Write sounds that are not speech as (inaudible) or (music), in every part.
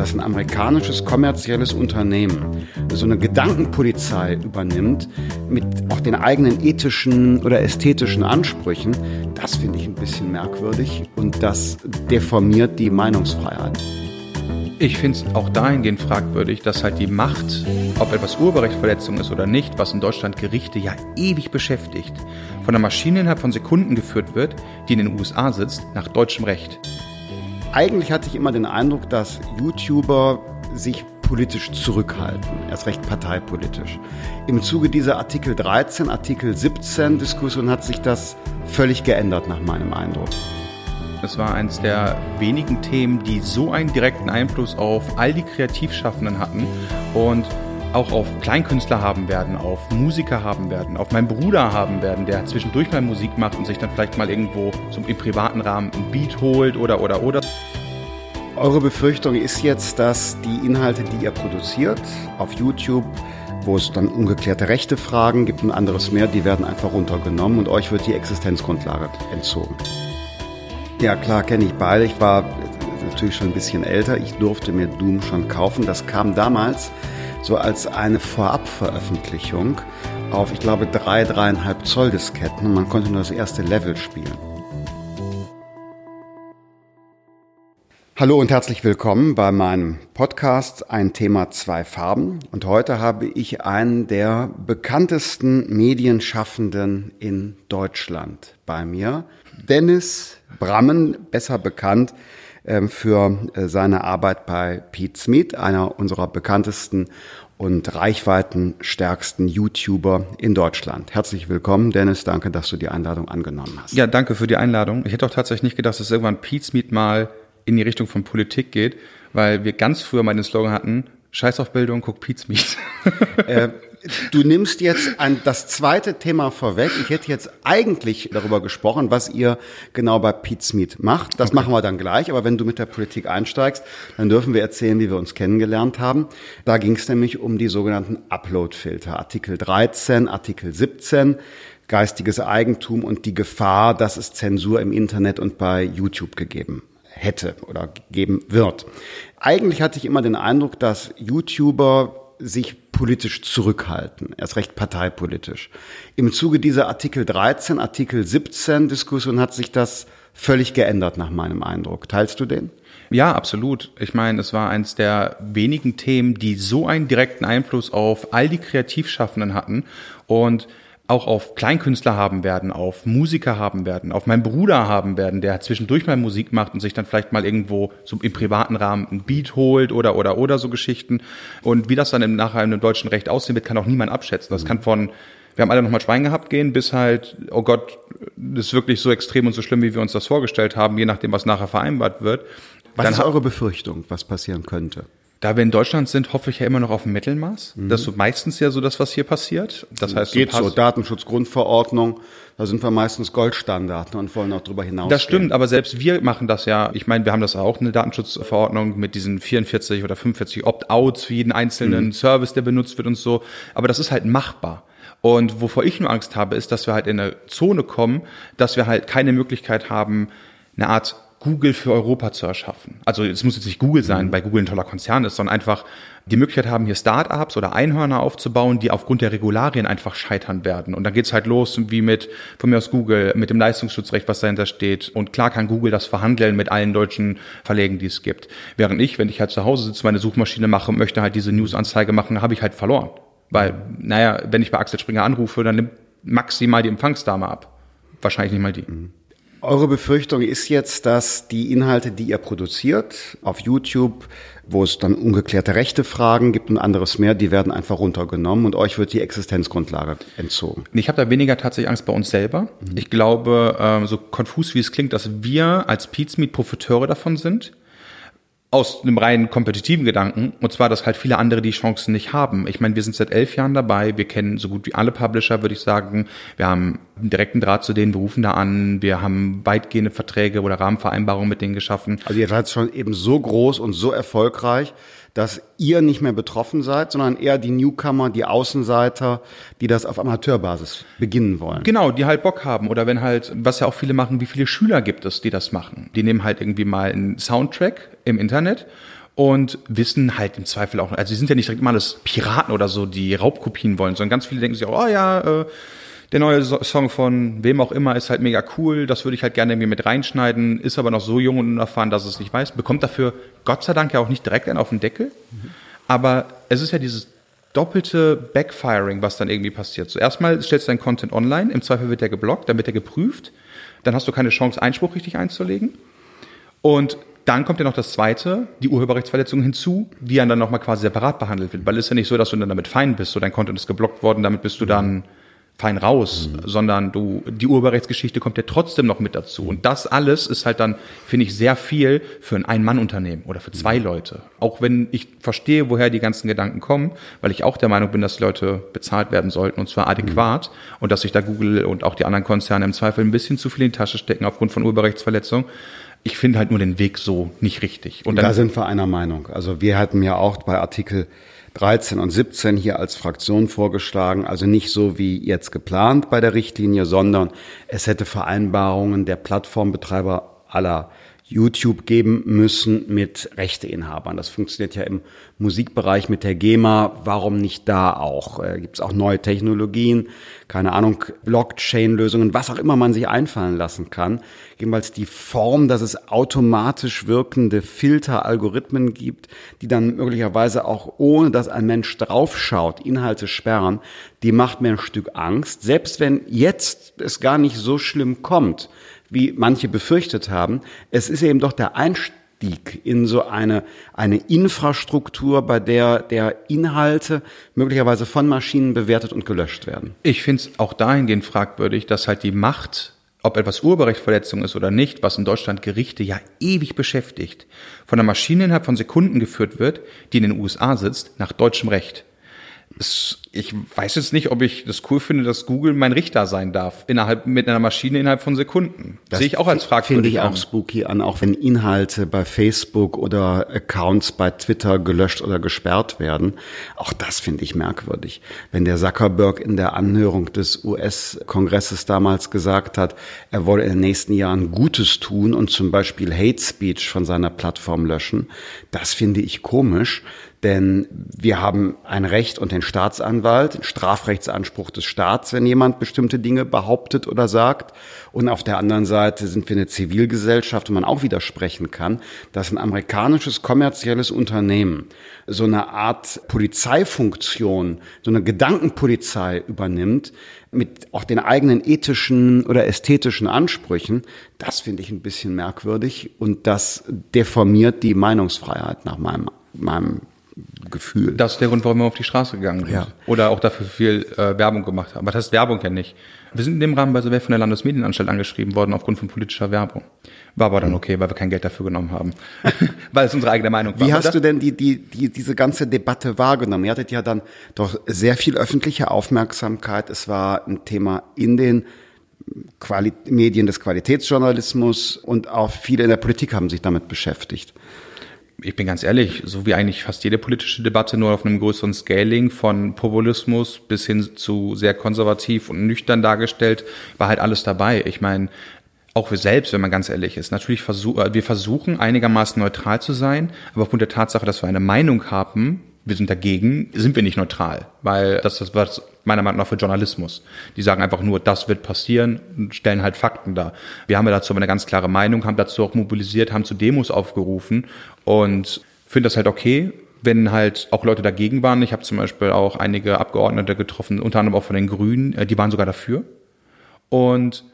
dass ein amerikanisches kommerzielles Unternehmen so eine Gedankenpolizei übernimmt mit auch den eigenen ethischen oder ästhetischen Ansprüchen, das finde ich ein bisschen merkwürdig und das deformiert die Meinungsfreiheit. Ich finde es auch dahingehend fragwürdig, dass halt die Macht, ob etwas Urheberrechtsverletzung ist oder nicht, was in Deutschland Gerichte ja ewig beschäftigt, von einer Maschine innerhalb von Sekunden geführt wird, die in den USA sitzt, nach deutschem Recht. Eigentlich hatte ich immer den Eindruck, dass YouTuber sich politisch zurückhalten, erst recht parteipolitisch. Im Zuge dieser Artikel 13, Artikel 17 Diskussion hat sich das völlig geändert nach meinem Eindruck. Es war eines der wenigen Themen, die so einen direkten Einfluss auf all die Kreativschaffenden hatten und auch auf Kleinkünstler haben werden, auf Musiker haben werden, auf meinen Bruder haben werden, der zwischendurch mal Musik macht und sich dann vielleicht mal irgendwo zum, im privaten Rahmen ein Beat holt oder oder oder. Eure Befürchtung ist jetzt, dass die Inhalte, die ihr produziert auf YouTube, wo es dann ungeklärte Rechte Fragen gibt und anderes mehr, die werden einfach runtergenommen und euch wird die Existenzgrundlage entzogen. Ja, klar, kenne ich beide. Ich war natürlich schon ein bisschen älter. Ich durfte mir Doom schon kaufen. Das kam damals so als eine Vorabveröffentlichung auf, ich glaube, drei, dreieinhalb Zoll Disketten und man konnte nur das erste Level spielen. Hallo und herzlich willkommen bei meinem Podcast Ein Thema, zwei Farben. Und heute habe ich einen der bekanntesten Medienschaffenden in Deutschland bei mir, Dennis Brammen, besser bekannt für äh, seine Arbeit bei Pete Smith, einer unserer bekanntesten und reichweitenstärksten YouTuber in Deutschland. Herzlich willkommen, Dennis. Danke, dass du die Einladung angenommen hast. Ja, danke für die Einladung. Ich hätte auch tatsächlich nicht gedacht, dass irgendwann Pete Smith mal in die Richtung von Politik geht, weil wir ganz früher mal den Slogan hatten, Scheiß auf Bildung, guck Pete Smith. äh, (laughs) du nimmst jetzt ein, das zweite Thema vorweg. Ich hätte jetzt eigentlich darüber gesprochen, was ihr genau bei Smith macht. Das okay. machen wir dann gleich. Aber wenn du mit der Politik einsteigst, dann dürfen wir erzählen, wie wir uns kennengelernt haben. Da ging es nämlich um die sogenannten Upload-Filter. Artikel 13, Artikel 17 geistiges Eigentum und die Gefahr, dass es Zensur im Internet und bei YouTube gegeben hätte oder geben wird. Eigentlich hatte ich immer den Eindruck, dass YouTuber sich politisch zurückhalten, erst recht parteipolitisch. Im Zuge dieser Artikel 13, Artikel 17 Diskussion hat sich das völlig geändert nach meinem Eindruck. Teilst du den? Ja, absolut. Ich meine, es war eines der wenigen Themen, die so einen direkten Einfluss auf all die Kreativschaffenden hatten und auch auf Kleinkünstler haben werden, auf Musiker haben werden, auf meinen Bruder haben werden, der zwischendurch mal Musik macht und sich dann vielleicht mal irgendwo so im privaten Rahmen ein Beat holt oder oder oder so Geschichten. Und wie das dann im nachher im deutschen Recht aussehen wird, kann auch niemand abschätzen. Das kann von wir haben alle noch mal Schwein gehabt gehen, bis halt, oh Gott, das ist wirklich so extrem und so schlimm, wie wir uns das vorgestellt haben, je nachdem, was nachher vereinbart wird. Was dann ist eure Befürchtung, was passieren könnte? Da wir in Deutschland sind, hoffe ich ja immer noch auf ein Mittelmaß. Mhm. Das ist meistens ja so das, was hier passiert. Das heißt, geht so, Datenschutzgrundverordnung, da sind wir meistens Goldstandard und wollen auch darüber hinaus. Das stimmt, aber selbst wir machen das ja. Ich meine, wir haben das auch eine Datenschutzverordnung mit diesen 44 oder 45 Opt-outs für jeden einzelnen mhm. Service, der benutzt wird und so. Aber das ist halt machbar. Und wovor ich nur Angst habe, ist, dass wir halt in eine Zone kommen, dass wir halt keine Möglichkeit haben, eine Art Google für Europa zu erschaffen. Also es muss jetzt nicht Google sein, mhm. bei Google ein toller Konzern ist, sondern einfach die Möglichkeit haben, hier Startups oder Einhörner aufzubauen, die aufgrund der Regularien einfach scheitern werden. Und dann geht's halt los, wie mit, von mir aus Google, mit dem Leistungsschutzrecht, was dahinter steht. Und klar kann Google das verhandeln mit allen deutschen Verlegen, die es gibt. Während ich, wenn ich halt zu Hause sitze, meine Suchmaschine mache und möchte halt diese News-Anzeige machen, habe ich halt verloren. Weil, naja, wenn ich bei Axel Springer anrufe, dann nimmt maximal die Empfangsdame ab. Wahrscheinlich nicht mal die. Mhm. Eure Befürchtung ist jetzt, dass die Inhalte, die ihr produziert auf YouTube, wo es dann ungeklärte rechte Fragen gibt und anderes mehr, die werden einfach runtergenommen und euch wird die Existenzgrundlage entzogen. Ich habe da weniger tatsächlich Angst bei uns selber. Mhm. Ich glaube, ähm, so konfus wie es klingt, dass wir als Pizmeet Profiteure davon sind aus einem rein kompetitiven Gedanken, und zwar, dass halt viele andere die Chancen nicht haben. Ich meine, wir sind seit elf Jahren dabei, wir kennen so gut wie alle Publisher, würde ich sagen. Wir haben einen direkten Draht zu denen, wir rufen da an, wir haben weitgehende Verträge oder Rahmenvereinbarungen mit denen geschaffen. Also ihr seid schon eben so groß und so erfolgreich, dass ihr nicht mehr betroffen seid, sondern eher die Newcomer, die Außenseiter, die das auf Amateurbasis beginnen wollen. Genau, die halt Bock haben. Oder wenn halt, was ja auch viele machen, wie viele Schüler gibt es, die das machen? Die nehmen halt irgendwie mal einen Soundtrack im Internet und wissen halt im Zweifel auch, also sie sind ja nicht direkt mal alles Piraten oder so, die Raubkopien wollen, sondern ganz viele denken sich auch, oh ja, äh, der neue Song von wem auch immer ist halt mega cool, das würde ich halt gerne irgendwie mit reinschneiden, ist aber noch so jung und unerfahren, dass es nicht weiß, bekommt dafür Gott sei Dank ja auch nicht direkt einen auf den Deckel, mhm. aber es ist ja dieses doppelte Backfiring, was dann irgendwie passiert. So erstmal stellst du deinen Content online, im Zweifel wird der geblockt, dann wird der geprüft, dann hast du keine Chance, Einspruch richtig einzulegen und dann kommt ja noch das zweite, die Urheberrechtsverletzung hinzu, die dann nochmal quasi separat behandelt wird. Weil es ist ja nicht so, dass du dann damit fein bist, so dein Content ist geblockt worden, damit bist du dann fein raus, mhm. sondern du, die Urheberrechtsgeschichte kommt ja trotzdem noch mit dazu. Und das alles ist halt dann, finde ich, sehr viel für ein Ein-Mann-Unternehmen oder für zwei mhm. Leute. Auch wenn ich verstehe, woher die ganzen Gedanken kommen, weil ich auch der Meinung bin, dass die Leute bezahlt werden sollten und zwar adäquat mhm. und dass sich da Google und auch die anderen Konzerne im Zweifel ein bisschen zu viel in die Tasche stecken aufgrund von Urheberrechtsverletzung. Ich finde halt nur den Weg so nicht richtig. Und da sind wir einer Meinung. Also wir hatten ja auch bei Artikel 13 und 17 hier als Fraktion vorgeschlagen, also nicht so wie jetzt geplant bei der Richtlinie, sondern es hätte Vereinbarungen der Plattformbetreiber aller YouTube geben müssen mit Rechteinhabern. Das funktioniert ja im Musikbereich mit der GEMA. Warum nicht da auch? Äh, Gibt es auch neue Technologien? Keine Ahnung, Blockchain-Lösungen, was auch immer man sich einfallen lassen kann. Jedenfalls die Form, dass es automatisch wirkende Filter-Algorithmen gibt, die dann möglicherweise auch ohne, dass ein Mensch draufschaut, Inhalte sperren, die macht mir ein Stück Angst. Selbst wenn jetzt es gar nicht so schlimm kommt, wie manche befürchtet haben. Es ist eben doch der Einstieg in so eine, eine Infrastruktur, bei der der Inhalte möglicherweise von Maschinen bewertet und gelöscht werden. Ich finde es auch dahingehend fragwürdig, dass halt die Macht ob etwas Urheberrechtsverletzung ist oder nicht, was in Deutschland Gerichte ja ewig beschäftigt, von einer Maschine innerhalb von Sekunden geführt wird, die in den USA sitzt, nach deutschem Recht es, ich weiß jetzt nicht, ob ich das cool finde, dass Google mein Richter sein darf, innerhalb, mit einer Maschine innerhalb von Sekunden. Das sehe ich auch als fragwürdig Finde ich auch spooky an, auch wenn Inhalte bei Facebook oder Accounts bei Twitter gelöscht oder gesperrt werden. Auch das finde ich merkwürdig. Wenn der Zuckerberg in der Anhörung des US-Kongresses damals gesagt hat, er wolle in den nächsten Jahren Gutes tun und zum Beispiel Hate Speech von seiner Plattform löschen, das finde ich komisch. Denn wir haben ein Recht und den Staatsanwalt, den Strafrechtsanspruch des Staats, wenn jemand bestimmte Dinge behauptet oder sagt. Und auf der anderen Seite sind wir eine Zivilgesellschaft, wo man auch widersprechen kann, dass ein amerikanisches kommerzielles Unternehmen so eine Art Polizeifunktion, so eine Gedankenpolizei übernimmt, mit auch den eigenen ethischen oder ästhetischen Ansprüchen, das finde ich ein bisschen merkwürdig und das deformiert die Meinungsfreiheit nach meinem, meinem Gefühl. Das ist der Grund, warum wir auf die Straße gegangen sind. Ja. Oder auch dafür viel äh, Werbung gemacht haben. Aber das heißt Werbung ja nicht. Wir sind in dem Rahmen bei Silvester von der Landesmedienanstalt angeschrieben worden aufgrund von politischer Werbung. War aber dann okay, weil wir kein Geld dafür genommen haben. (laughs) weil es unsere eigene Meinung war. Wie hast oder? du denn die, die, die, diese ganze Debatte wahrgenommen? Ihr hattet ja dann doch sehr viel öffentliche Aufmerksamkeit. Es war ein Thema in den Quali Medien des Qualitätsjournalismus und auch viele in der Politik haben sich damit beschäftigt ich bin ganz ehrlich, so wie eigentlich fast jede politische Debatte, nur auf einem größeren Scaling von Populismus bis hin zu sehr konservativ und nüchtern dargestellt, war halt alles dabei. Ich meine, auch wir selbst, wenn man ganz ehrlich ist, natürlich versuchen, äh, wir versuchen einigermaßen neutral zu sein, aber aufgrund der Tatsache, dass wir eine Meinung haben, wir sind dagegen, sind wir nicht neutral, weil das ist was meiner Meinung nach für Journalismus. Die sagen einfach nur, das wird passieren und stellen halt Fakten dar. Wir haben ja dazu eine ganz klare Meinung, haben dazu auch mobilisiert, haben zu Demos aufgerufen und finde das halt okay, wenn halt auch Leute dagegen waren. Ich habe zum Beispiel auch einige Abgeordnete getroffen, unter anderem auch von den Grünen, äh, die waren sogar dafür. Und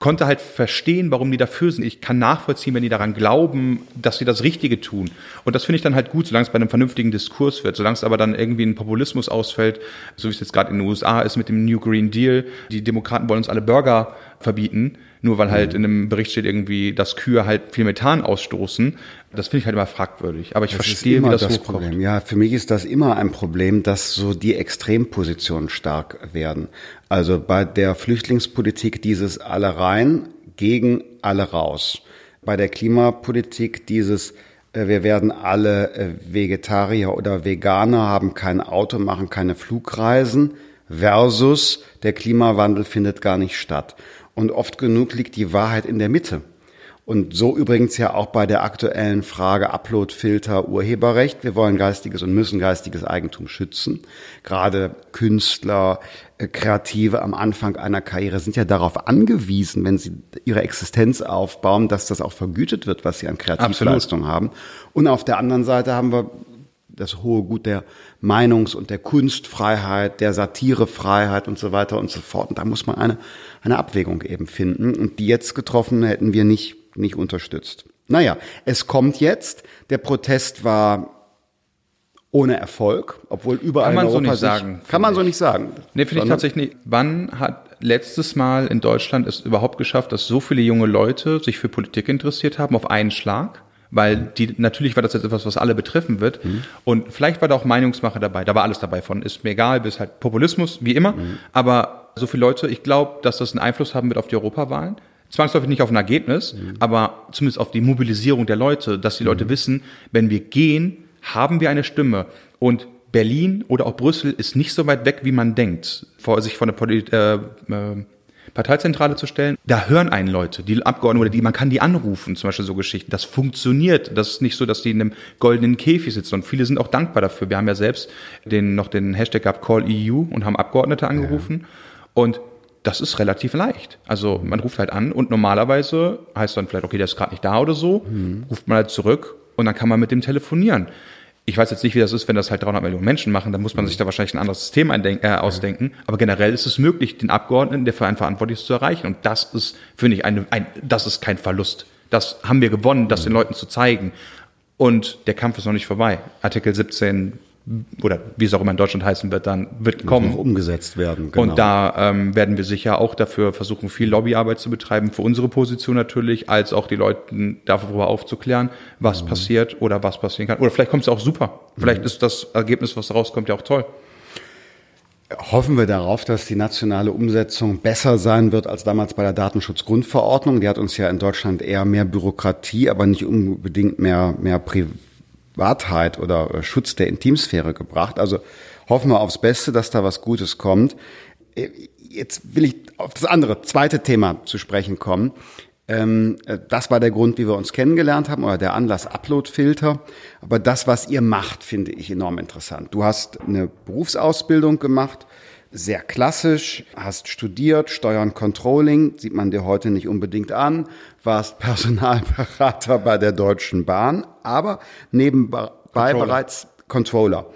konnte halt verstehen, warum die dafür sind. Ich kann nachvollziehen, wenn die daran glauben, dass sie das Richtige tun. Und das finde ich dann halt gut, solange es bei einem vernünftigen Diskurs wird. Solange es aber dann irgendwie ein Populismus ausfällt, so wie es jetzt gerade in den USA ist mit dem New Green Deal. Die Demokraten wollen uns alle Burger verbieten, nur weil halt mhm. in einem Bericht steht irgendwie, dass Kühe halt viel Methan ausstoßen. Das finde ich halt immer fragwürdig. Aber ich das verstehe, wie das, das hochkommt. Problem. Ja, für mich ist das immer ein Problem, dass so die Extrempositionen stark werden. Also bei der Flüchtlingspolitik dieses alle rein gegen alle raus. Bei der Klimapolitik dieses äh, wir werden alle äh, Vegetarier oder Veganer, haben kein Auto, machen keine Flugreisen versus der Klimawandel findet gar nicht statt. Und oft genug liegt die Wahrheit in der Mitte. Und so übrigens ja auch bei der aktuellen Frage Uploadfilter Urheberrecht. Wir wollen geistiges und müssen geistiges Eigentum schützen. Gerade Künstler, äh, Kreative am Anfang einer Karriere sind ja darauf angewiesen, wenn sie ihre Existenz aufbauen, dass das auch vergütet wird, was sie an Kreativleistung haben. Und auf der anderen Seite haben wir das hohe Gut der Meinungs- und der Kunstfreiheit, der Satirefreiheit und so weiter und so fort. Und da muss man eine, eine Abwägung eben finden. Und die jetzt getroffen hätten wir nicht, nicht unterstützt. Naja, es kommt jetzt. Der Protest war ohne Erfolg, obwohl überall Kann man in so Europa nicht sich, sagen, Kann man finde so nicht sagen. Nee, finde ich tatsächlich nicht. Wann hat letztes Mal in Deutschland es überhaupt geschafft, dass so viele junge Leute sich für Politik interessiert haben auf einen Schlag? Weil die, natürlich war das jetzt etwas, was alle betreffen wird. Und vielleicht war da auch Meinungsmache dabei. Da war alles dabei von, ist mir egal, bis halt Populismus, wie immer. Aber so viele Leute, ich glaube, dass das einen Einfluss haben wird auf die Europawahlen. Zwangsläufig nicht auf ein Ergebnis, aber zumindest auf die Mobilisierung der Leute, dass die Leute wissen, wenn wir gehen, haben wir eine Stimme. Und Berlin oder auch Brüssel ist nicht so weit weg, wie man denkt, vor sich von der Polit äh, äh, Parteizentrale zu stellen. Da hören einen Leute, die Abgeordneten oder die, man kann die anrufen, zum Beispiel so Geschichten. Das funktioniert. Das ist nicht so, dass die in einem goldenen Käfig sitzen. Und viele sind auch dankbar dafür. Wir haben ja selbst den, noch den Hashtag gehabt Call EU und haben Abgeordnete angerufen. Und das ist relativ leicht. Also man ruft halt an und normalerweise heißt dann vielleicht, okay, der ist gerade nicht da oder so, ruft man halt zurück und dann kann man mit dem telefonieren. Ich weiß jetzt nicht, wie das ist, wenn das halt 300 Millionen Menschen machen, dann muss man sich da wahrscheinlich ein anderes System äh, ausdenken. Aber generell ist es möglich, den Abgeordneten, der für einen verantwortlich ist, zu erreichen. Und das ist, finde ich, eine, ein, das ist kein Verlust. Das haben wir gewonnen, das den Leuten zu zeigen. Und der Kampf ist noch nicht vorbei. Artikel 17 oder wie es auch immer in Deutschland heißen wird, dann wird kommen. noch umgesetzt werden. Genau. Und da ähm, werden wir sicher auch dafür versuchen, viel Lobbyarbeit zu betreiben, für unsere Position natürlich, als auch die Leute darüber aufzuklären, was passiert oder was passieren kann. Oder vielleicht kommt es auch super. Vielleicht ist das Ergebnis, was rauskommt, ja auch toll. hoffen wir darauf, dass die nationale Umsetzung besser sein wird als damals bei der Datenschutzgrundverordnung. Die hat uns ja in Deutschland eher mehr Bürokratie, aber nicht unbedingt mehr, mehr Privatheit oder äh, Schutz der Intimsphäre gebracht. Also hoffen wir aufs Beste, dass da was Gutes kommt. Äh, Jetzt will ich auf das andere, zweite Thema zu sprechen kommen. Ähm, äh, Das war der Grund, wie wir uns kennengelernt haben, oder der Anlass Uploadfilter. Aber das, was ihr macht, finde ich enorm interessant. Du hast eine Berufsausbildung gemacht, sehr klassisch, hast studiert, Steuern Controlling, sieht man dir heute nicht unbedingt an, warst Personalberater bei der Deutschen Bahn, aber nebenbei Controller. bereits Controller.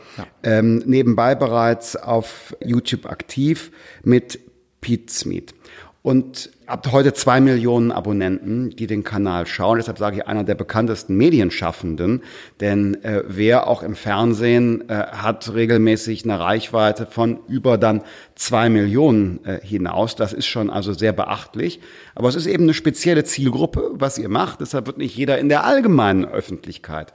Ähm, nebenbei bereits auf YouTube aktiv mit Pete Smith. Und habt heute zwei Millionen Abonnenten, die den Kanal schauen. Deshalb sage ich einer der bekanntesten Medienschaffenden. Denn äh, wer auch im Fernsehen äh, hat regelmäßig eine Reichweite von über dann zwei Millionen äh, hinaus. Das ist schon also sehr beachtlich. Aber es ist eben eine spezielle Zielgruppe, was ihr macht. Deshalb wird nicht jeder in der allgemeinen Öffentlichkeit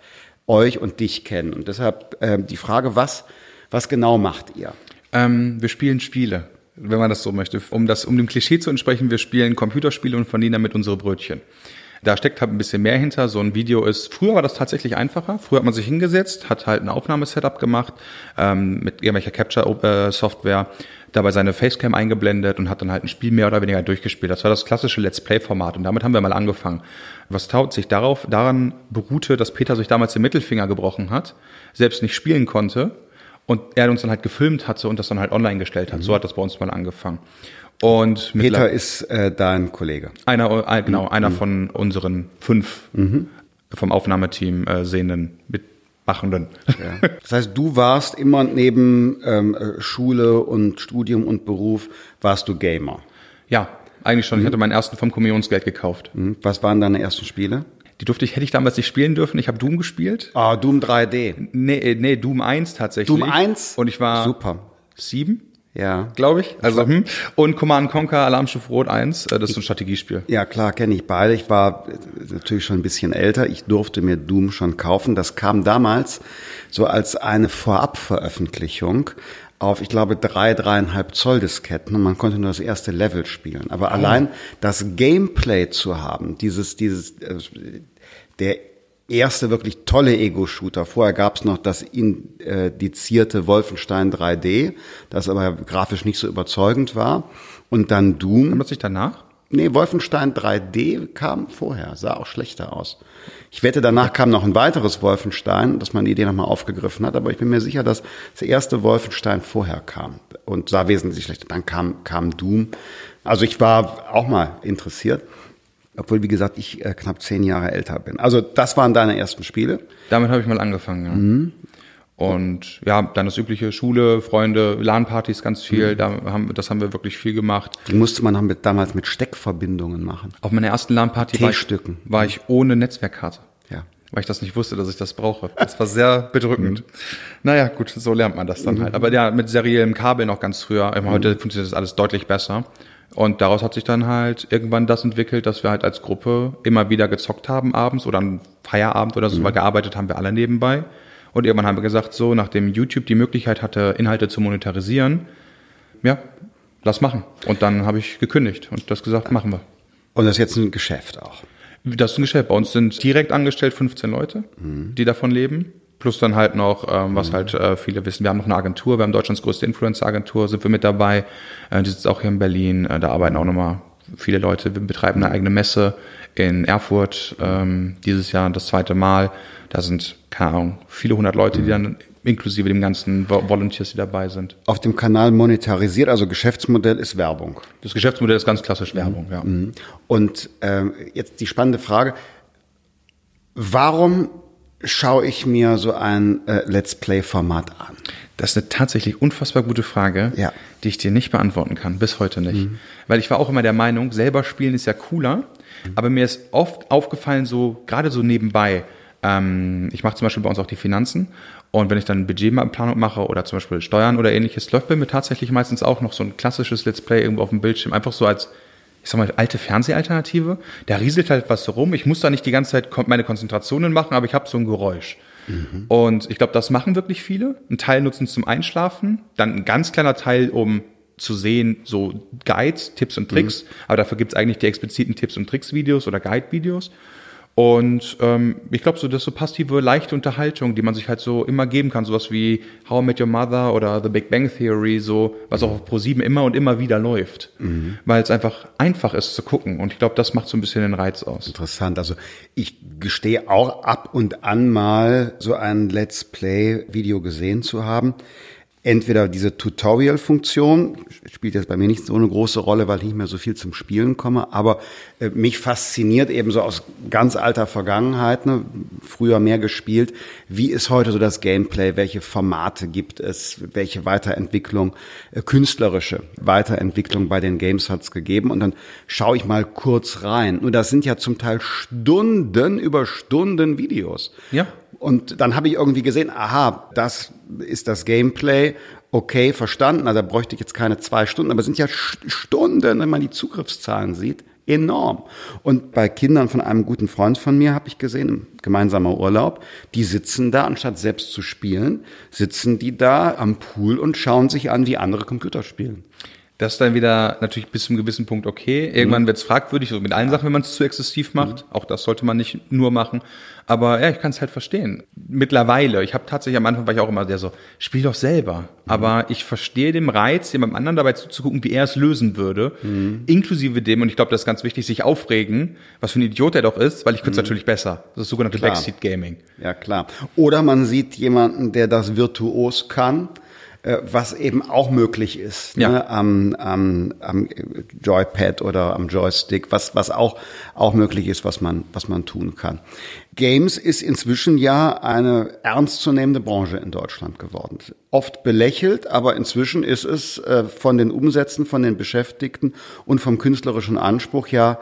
euch und dich kennen. Und deshalb äh, die Frage, was, was genau macht ihr? Ähm, wir spielen Spiele, wenn man das so möchte. Um, das, um dem Klischee zu entsprechen, wir spielen Computerspiele und verdienen damit unsere Brötchen. Da steckt halt ein bisschen mehr hinter. So ein Video ist, früher war das tatsächlich einfacher. Früher hat man sich hingesetzt, hat halt ein Aufnahmesetup gemacht, ähm, mit irgendwelcher Capture-Software, dabei seine Facecam eingeblendet und hat dann halt ein Spiel mehr oder weniger durchgespielt. Das war das klassische Let's Play-Format und damit haben wir mal angefangen. Was taut sich darauf, daran beruhte, dass Peter sich damals den Mittelfinger gebrochen hat, selbst nicht spielen konnte und er uns dann halt gefilmt hatte und das dann halt online gestellt hat. So hat das bei uns mal angefangen. Und Peter ist äh, dein Kollege. einer, ein, genau, einer von unseren fünf vom Aufnahmeteam äh, sehenden Mitmachenden. Ja. Das heißt, du warst immer neben ähm, äh, Schule und Studium und Beruf, warst du Gamer. Ja, eigentlich schon. Ich hatte meinen ersten vom Kommunionsgeld gekauft. Hm? Was waren deine ersten Spiele? Die durfte ich, hätte ich damals nicht spielen dürfen. Ich habe Doom gespielt. Ah, Doom 3D. Nee, äh, nee, Doom 1 tatsächlich. Doom 1? Und ich war Super. sieben, Ja. glaube ich. Also, hm. Und Command Conquer Alarmstufe Rot 1, äh, das ist so ein Strategiespiel. Ja, klar, kenne ich beide. Ich war äh, natürlich schon ein bisschen älter. Ich durfte mir Doom schon kaufen. Das kam damals so als eine Vorabveröffentlichung auf, ich glaube, drei, dreieinhalb Zoll Disketten und man konnte nur das erste Level spielen. Aber allein das Gameplay zu haben, dieses, dieses, äh, der erste wirklich tolle Ego-Shooter. Vorher gab's noch das indizierte Wolfenstein 3D, das aber grafisch nicht so überzeugend war. Und dann Doom. Das nicht danach? Nee, Wolfenstein 3D kam vorher, sah auch schlechter aus. Ich wette, danach kam noch ein weiteres Wolfenstein, dass man die Idee nochmal aufgegriffen hat, aber ich bin mir sicher, dass das erste Wolfenstein vorher kam und sah wesentlich schlechter. Dann kam, kam Doom. Also ich war auch mal interessiert, obwohl, wie gesagt, ich äh, knapp zehn Jahre älter bin. Also das waren deine ersten Spiele. Damit habe ich mal angefangen, ja. Mhm. Und ja, dann das übliche Schule, Freunde, LAN-Partys ganz viel. Mhm. Da haben, das haben wir wirklich viel gemacht. Die musste man mit, damals mit Steckverbindungen machen. Auf meiner ersten LAN-Party war, ich, war ich ohne Netzwerkkarte. Ja. Weil ich das nicht wusste, dass ich das brauche. Das war sehr (laughs) bedrückend. Mhm. Naja, gut, so lernt man das dann mhm. halt. Aber ja, mit seriellem Kabel noch ganz früher. Heute funktioniert das alles deutlich besser. Und daraus hat sich dann halt irgendwann das entwickelt, dass wir halt als Gruppe immer wieder gezockt haben abends oder am Feierabend oder so, weil gearbeitet haben wir alle nebenbei. Und irgendwann haben wir gesagt, so, nachdem YouTube die Möglichkeit hatte, Inhalte zu monetarisieren, ja, lass machen. Und dann habe ich gekündigt und das gesagt, machen wir. Und das ist jetzt ein Geschäft auch. Das ist ein Geschäft. Bei uns sind direkt angestellt 15 Leute, mhm. die davon leben. Plus dann halt noch, ähm, was mhm. halt äh, viele wissen, wir haben noch eine Agentur, wir haben Deutschlands größte Influencer-Agentur, sind wir mit dabei. Äh, die sitzt auch hier in Berlin. Äh, da arbeiten auch nochmal viele Leute. Wir betreiben eine eigene Messe in Erfurt ähm, dieses Jahr das zweite Mal. Da sind, keine Ahnung, viele hundert Leute, die dann inklusive dem ganzen Volunteers, die dabei sind. Auf dem Kanal monetarisiert, also Geschäftsmodell ist Werbung. Das Geschäftsmodell ist ganz klassisch Werbung, mhm. ja. Und ähm, jetzt die spannende Frage, warum schaue ich mir so ein äh, Let's Play-Format an? Das ist eine tatsächlich unfassbar gute Frage, ja. die ich dir nicht beantworten kann, bis heute nicht. Mhm. Weil ich war auch immer der Meinung, selber spielen ist ja cooler, mhm. Aber mir ist oft aufgefallen, so gerade so nebenbei, ähm, ich mache zum Beispiel bei uns auch die Finanzen und wenn ich dann Budgetplanung mache oder zum Beispiel Steuern oder ähnliches, läuft bei mir tatsächlich meistens auch noch so ein klassisches Let's Play irgendwo auf dem Bildschirm, einfach so als ich sag mal, alte Fernsehalternative. Da rieselt halt was rum. Ich muss da nicht die ganze Zeit meine Konzentrationen machen, aber ich habe so ein Geräusch. Mhm. Und ich glaube, das machen wirklich viele. Ein Teil nutzen es zum Einschlafen, dann ein ganz kleiner Teil, um zu sehen, so Guides, Tipps und Tricks. Mhm. Aber dafür gibt es eigentlich die expliziten Tipps und Tricks-Videos oder Guide-Videos. Und ähm, ich glaube, so das ist so passive, leichte Unterhaltung, die man sich halt so immer geben kann, sowas wie How I Met Your Mother oder The Big Bang Theory, so was auch auf Pro7 immer und immer wieder läuft, mhm. weil es einfach einfach ist zu gucken. Und ich glaube, das macht so ein bisschen den Reiz aus. Interessant. Also ich gestehe auch ab und an mal so ein Let's Play Video gesehen zu haben entweder diese Tutorial-Funktion, spielt jetzt bei mir nicht so eine große Rolle, weil ich nicht mehr so viel zum Spielen komme, aber äh, mich fasziniert eben so aus ganz alter Vergangenheit, ne, früher mehr gespielt, wie ist heute so das Gameplay, welche Formate gibt es, welche Weiterentwicklung, äh, künstlerische Weiterentwicklung bei den Games hat es gegeben und dann schaue ich mal kurz rein. Nur das sind ja zum Teil Stunden über Stunden Videos. Ja. Und dann habe ich irgendwie gesehen, aha, das ist das Gameplay. Okay, verstanden. Also da bräuchte ich jetzt keine zwei Stunden, aber es sind ja Stunden, wenn man die Zugriffszahlen sieht, enorm. Und bei Kindern von einem guten Freund von mir habe ich gesehen, im gemeinsamer Urlaub, die sitzen da, anstatt selbst zu spielen, sitzen die da am Pool und schauen sich an, wie andere Computer spielen. Das ist dann wieder natürlich bis zu einem gewissen Punkt okay. Irgendwann mhm. wird es fragwürdig, so mit allen Sachen, wenn man es zu exzessiv macht. Mhm. Auch das sollte man nicht nur machen. Aber ja, ich kann es halt verstehen. Mittlerweile, ich habe tatsächlich am Anfang war ich auch immer der so, spiel doch selber. Mhm. Aber ich verstehe den Reiz, jemandem anderen dabei zuzugucken, wie er es lösen würde. Mhm. Inklusive dem, und ich glaube, das ist ganz wichtig, sich aufregen, was für ein Idiot er doch ist, weil ich könnte es mhm. natürlich besser. Das ist sogenannte Backseat Gaming. Ja, klar. Oder man sieht jemanden, der das virtuos kann was eben auch möglich ist ja. ne, am, am, am Joypad oder am Joystick, was, was auch, auch möglich ist, was man, was man tun kann. Games ist inzwischen ja eine ernstzunehmende Branche in Deutschland geworden. Oft belächelt, aber inzwischen ist es äh, von den Umsätzen, von den Beschäftigten und vom künstlerischen Anspruch ja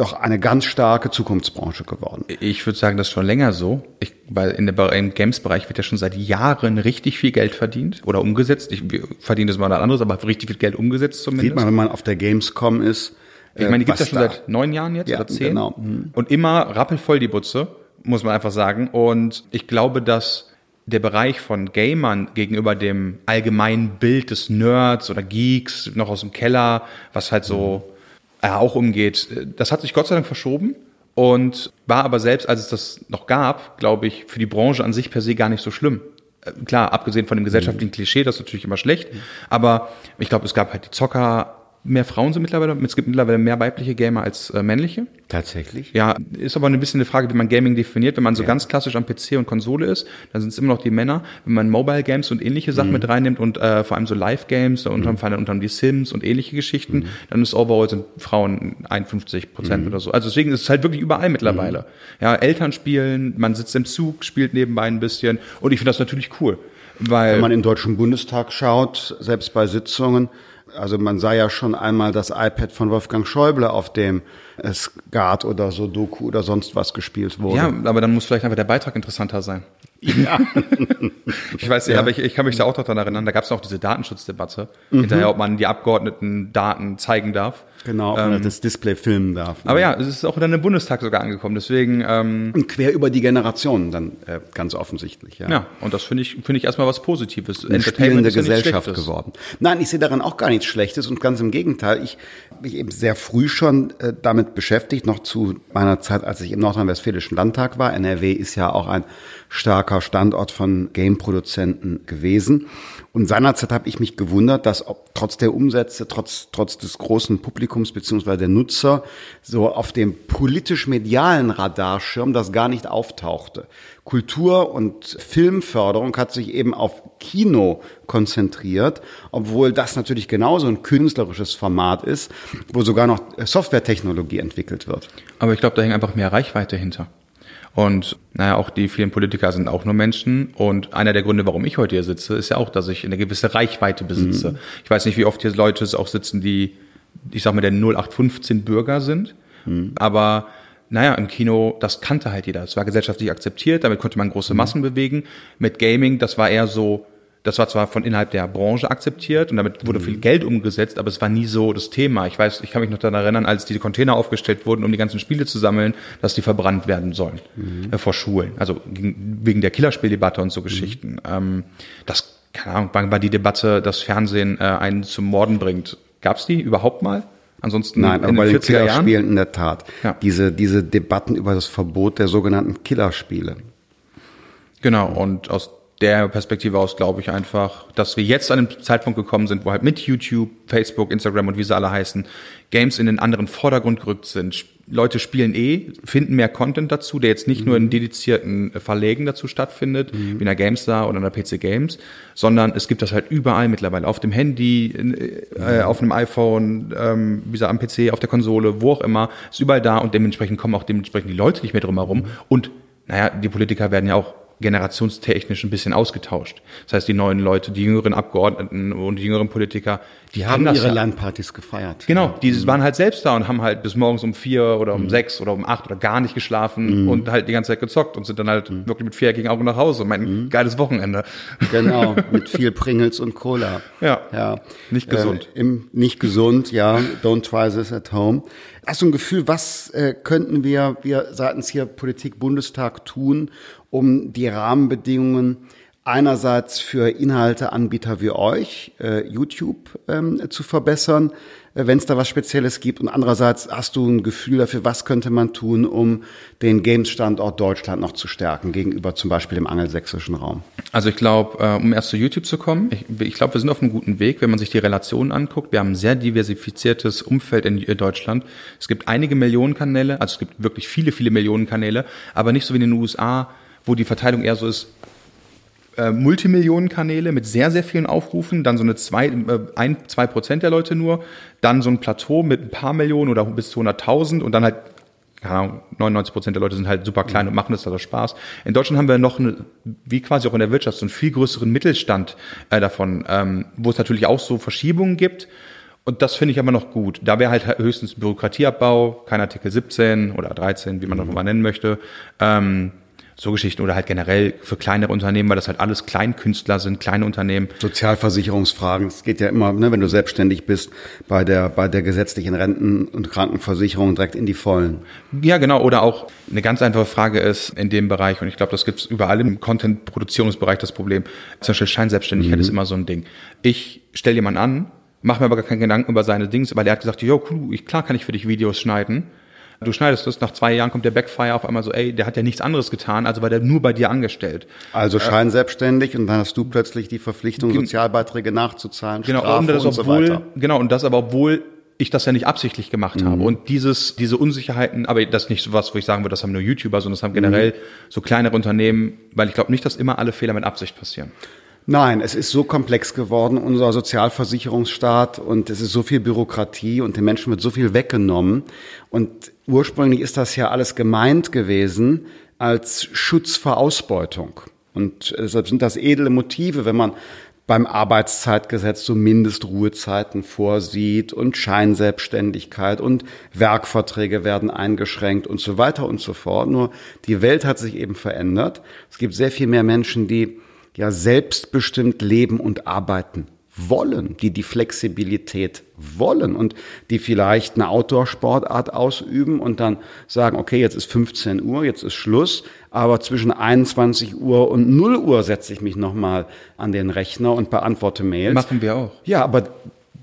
doch eine ganz starke Zukunftsbranche geworden. Ich würde sagen, das ist schon länger so. Ich, weil in der, im Games-Bereich wird ja schon seit Jahren richtig viel Geld verdient oder umgesetzt. Ich verdiene das mal anderes, aber richtig viel Geld umgesetzt zumindest. Sieht man, wenn man auf der Gamescom ist. Ich meine, die gibt es ja schon da? seit neun Jahren jetzt ja, oder zehn. Genau. Mhm. Und immer rappelvoll die Butze, muss man einfach sagen. Und ich glaube, dass der Bereich von Gamern gegenüber dem allgemeinen Bild des Nerds oder Geeks noch aus dem Keller, was halt so mhm auch umgeht. Das hat sich Gott sei Dank verschoben und war aber selbst, als es das noch gab, glaube ich, für die Branche an sich per se gar nicht so schlimm. Äh, klar, abgesehen von dem gesellschaftlichen Klischee, das ist natürlich immer schlecht, aber ich glaube, es gab halt die Zocker, mehr Frauen sind mittlerweile. Es gibt mittlerweile mehr weibliche Gamer als äh, männliche. Tatsächlich? Ja, ist aber ein bisschen eine Frage, wie man Gaming definiert. Wenn man so ja. ganz klassisch am PC und Konsole ist, dann sind es immer noch die Männer. Wenn man Mobile Games und ähnliche Sachen mhm. mit reinnimmt und äh, vor allem so Live Games, da unterm mhm. fallen unterm die Sims und ähnliche Geschichten, mhm. dann ist overall sind Frauen 51 Prozent mhm. oder so. Also deswegen ist es halt wirklich überall mittlerweile. Mhm. Ja, Eltern spielen, man sitzt im Zug, spielt nebenbei ein bisschen und ich finde das natürlich cool. Weil Wenn man in den Deutschen Bundestag schaut, selbst bei Sitzungen, also man sah ja schon einmal das iPad von Wolfgang Schäuble, auf dem Skat oder Sudoku oder sonst was gespielt wurde. Ja, aber dann muss vielleicht einfach der Beitrag interessanter sein. Ja. (laughs) ich weiß nicht, ja. aber ich, ich kann mich da auch noch daran erinnern, da gab es auch diese Datenschutzdebatte, mhm. hinterher, ob man die Abgeordneten Daten zeigen darf. Genau, ob ähm, man das Display filmen darf. Ne? Aber ja, es ist auch dann im Bundestag sogar angekommen, deswegen... Ähm, und quer über die Generationen dann äh, ganz offensichtlich, ja. Ja, und das finde ich, finde ich erstmal was Positives. Eine ist Gesellschaft ja geworden. Nein, ich sehe daran auch gar nichts Schlechtes und ganz im Gegenteil. Ich mich eben sehr früh schon äh, damit beschäftigt, noch zu meiner Zeit, als ich im Nordrhein-Westfälischen Landtag war. NRW ist ja auch ein starker Standort von Game-Produzenten gewesen. Und seinerzeit habe ich mich gewundert, dass ob, trotz der Umsätze, trotz, trotz des großen Publikums beziehungsweise der Nutzer, so auf dem politisch-medialen Radarschirm das gar nicht auftauchte. Kultur- und Filmförderung hat sich eben auf Kino konzentriert, obwohl das natürlich genauso ein künstlerisches Format ist, wo sogar noch Softwaretechnologie entwickelt wird. Aber ich glaube, da hängt einfach mehr Reichweite hinter. Und naja, auch die vielen Politiker sind auch nur Menschen. Und einer der Gründe, warum ich heute hier sitze, ist ja auch, dass ich eine gewisse Reichweite besitze. Mhm. Ich weiß nicht, wie oft hier Leute auch sitzen, die, ich sag mal, der 0815 Bürger sind. Mhm. Aber naja, im Kino, das kannte halt jeder. Es war gesellschaftlich akzeptiert, damit konnte man große mhm. Massen bewegen. Mit Gaming, das war eher so, das war zwar von innerhalb der Branche akzeptiert und damit wurde mhm. viel Geld umgesetzt, aber es war nie so das Thema. Ich weiß, ich kann mich noch daran erinnern, als diese Container aufgestellt wurden, um die ganzen Spiele zu sammeln, dass die verbrannt werden sollen mhm. äh, vor Schulen. Also wegen der Killerspieldebatte und so Geschichten. Mhm. Ähm, das, keine Ahnung, war die Debatte, dass Fernsehen äh, einen zum Morden bringt. Gab's die überhaupt mal? Ansonsten Nein, aber bei den Killerspielen in der Tat. Ja. Diese, diese Debatten über das Verbot der sogenannten Killerspiele. Genau, und aus der Perspektive aus glaube ich einfach, dass wir jetzt an einem Zeitpunkt gekommen sind, wo halt mit YouTube, Facebook, Instagram und wie sie alle heißen, Games in den anderen Vordergrund gerückt sind. Leute spielen eh, finden mehr Content dazu, der jetzt nicht mhm. nur in dedizierten Verlegen dazu stattfindet, mhm. wie in der GameStar oder in der PC Games, sondern es gibt das halt überall mittlerweile. Auf dem Handy, äh, auf einem iPhone, ähm, wie gesagt, am PC, auf der Konsole, wo auch immer, ist überall da und dementsprechend kommen auch dementsprechend die Leute nicht mehr drum herum. Mhm. Und naja, die Politiker werden ja auch generationstechnisch ein bisschen ausgetauscht. Das heißt, die neuen Leute, die jüngeren Abgeordneten und die jüngeren Politiker, die haben ihre ja. Landpartys gefeiert. Genau, die mhm. waren halt selbst da und haben halt bis morgens um vier oder um mhm. sechs oder um acht oder gar nicht geschlafen mhm. und halt die ganze Zeit gezockt und sind dann halt mhm. wirklich mit viereckigen Augen nach Hause. Mein mhm. geiles Wochenende. Genau, (laughs) mit viel Pringles und Cola. Ja, ja. nicht gesund. Äh, im, nicht gesund, ja. Don't try this at home. Hast du ein Gefühl, was äh, könnten wir, wir seitens hier Politik Bundestag tun, um die Rahmenbedingungen einerseits für Inhalteanbieter wie euch, äh, YouTube, ähm, zu verbessern, äh, wenn es da was Spezielles gibt. Und andererseits hast du ein Gefühl dafür, was könnte man tun, um den Games-Standort Deutschland noch zu stärken gegenüber zum Beispiel dem angelsächsischen Raum? Also ich glaube, äh, um erst zu YouTube zu kommen, ich, ich glaube, wir sind auf einem guten Weg, wenn man sich die Relationen anguckt. Wir haben ein sehr diversifiziertes Umfeld in Deutschland. Es gibt einige Millionen Kanäle, also es gibt wirklich viele, viele Millionen Kanäle, aber nicht so wie in den USA, wo die Verteilung eher so ist, äh, Multimillionenkanäle mit sehr, sehr vielen Aufrufen, dann so eine zwei, äh, ein, zwei Prozent der Leute nur, dann so ein Plateau mit ein paar Millionen oder bis zu 100.000 und dann halt keine Ahnung, 99 Prozent der Leute sind halt super klein und machen das also Spaß. In Deutschland haben wir noch, eine, wie quasi auch in der Wirtschaft, so einen viel größeren Mittelstand äh, davon, ähm, wo es natürlich auch so Verschiebungen gibt. Und das finde ich aber noch gut. Da wäre halt höchstens Bürokratieabbau, kein Artikel 17 oder 13, wie man das mal nennen möchte. Ähm, so Geschichten oder halt generell für kleinere Unternehmen, weil das halt alles Kleinkünstler sind, kleine Unternehmen. Sozialversicherungsfragen, es geht ja immer, ne, wenn du selbstständig bist, bei der, bei der gesetzlichen Renten- und Krankenversicherung direkt in die Vollen. Ja, genau. Oder auch eine ganz einfache Frage ist in dem Bereich, und ich glaube, das gibt es überall im Content-Produktionsbereich das Problem. Zum Beispiel Scheinselbstständigkeit mhm. ist immer so ein Ding. Ich stelle jemanden an, mache mir aber gar keinen Gedanken über seine Dings, weil er hat gesagt, jo, cool, ich, klar kann ich für dich Videos schneiden Du schneidest es, nach zwei Jahren kommt der Backfire auf einmal so, ey, der hat ja nichts anderes getan, also war der nur bei dir angestellt. Also scheinselbstständig und dann hast du plötzlich die Verpflichtung, Sozialbeiträge nachzuzahlen, Genau, Strafe und das und so obwohl, weiter. genau, und das aber obwohl ich das ja nicht absichtlich gemacht Mhm. habe. Und dieses, diese Unsicherheiten, aber das ist nicht so was, wo ich sagen würde, das haben nur YouTuber, sondern das haben generell Mhm. so kleinere Unternehmen, weil ich glaube nicht, dass immer alle Fehler mit Absicht passieren. Nein, es ist so komplex geworden, unser Sozialversicherungsstaat, und es ist so viel Bürokratie und den Menschen wird so viel weggenommen. Und ursprünglich ist das ja alles gemeint gewesen als Schutz vor Ausbeutung. Und deshalb sind das edle Motive, wenn man beim Arbeitszeitgesetz so Mindestruhezeiten vorsieht und Scheinselbstständigkeit und Werkverträge werden eingeschränkt und so weiter und so fort. Nur die Welt hat sich eben verändert. Es gibt sehr viel mehr Menschen, die ja selbstbestimmt leben und arbeiten wollen, die die Flexibilität wollen und die vielleicht eine Outdoor-Sportart ausüben und dann sagen, okay, jetzt ist 15 Uhr, jetzt ist Schluss, aber zwischen 21 Uhr und 0 Uhr setze ich mich nochmal an den Rechner und beantworte Mails. Machen wir auch. Ja, aber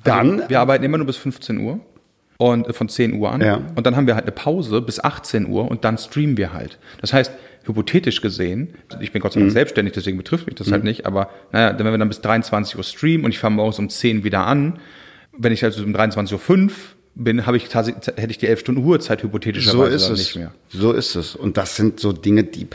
dann, Also, wir arbeiten immer nur bis 15 Uhr und äh, von 10 Uhr an. Ja. Und dann haben wir halt eine Pause bis 18 Uhr und dann streamen wir halt. Das heißt, hypothetisch gesehen, ich bin Gott sei Dank selbstständig, deswegen betrifft mich das halt nicht, aber naja, wenn wir dann bis 23 Uhr streamen und ich fange morgens um 10 wieder an, wenn ich also um 23.05 Uhr bin, habe ich tatsächlich, hätte ich die 11 Stunden Ruhezeit so hypothetischerweise ist dann es. nicht mehr. So ist es. Und das sind so Dinge, die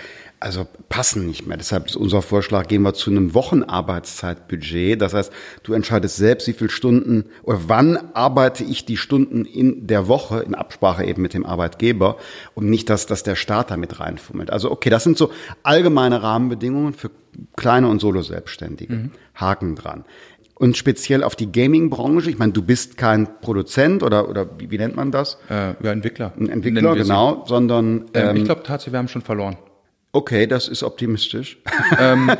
also passen nicht mehr. Deshalb ist unser Vorschlag, gehen wir zu einem Wochenarbeitszeitbudget. Das heißt, du entscheidest selbst, wie viele Stunden oder wann arbeite ich die Stunden in der Woche in Absprache eben mit dem Arbeitgeber und nicht, dass, dass der Staat da mit reinfummelt. Also okay, das sind so allgemeine Rahmenbedingungen für kleine und Solo-Selbstständige. Haken dran. Und speziell auf die Gaming-Branche, ich meine, du bist kein Produzent oder, oder wie, wie nennt man das? Äh, ja, Entwickler. Ein Entwickler, genau, sondern Ähm, ähm, ich glaube tatsächlich, wir haben schon verloren. Okay, das ist optimistisch. (laughs) ähm,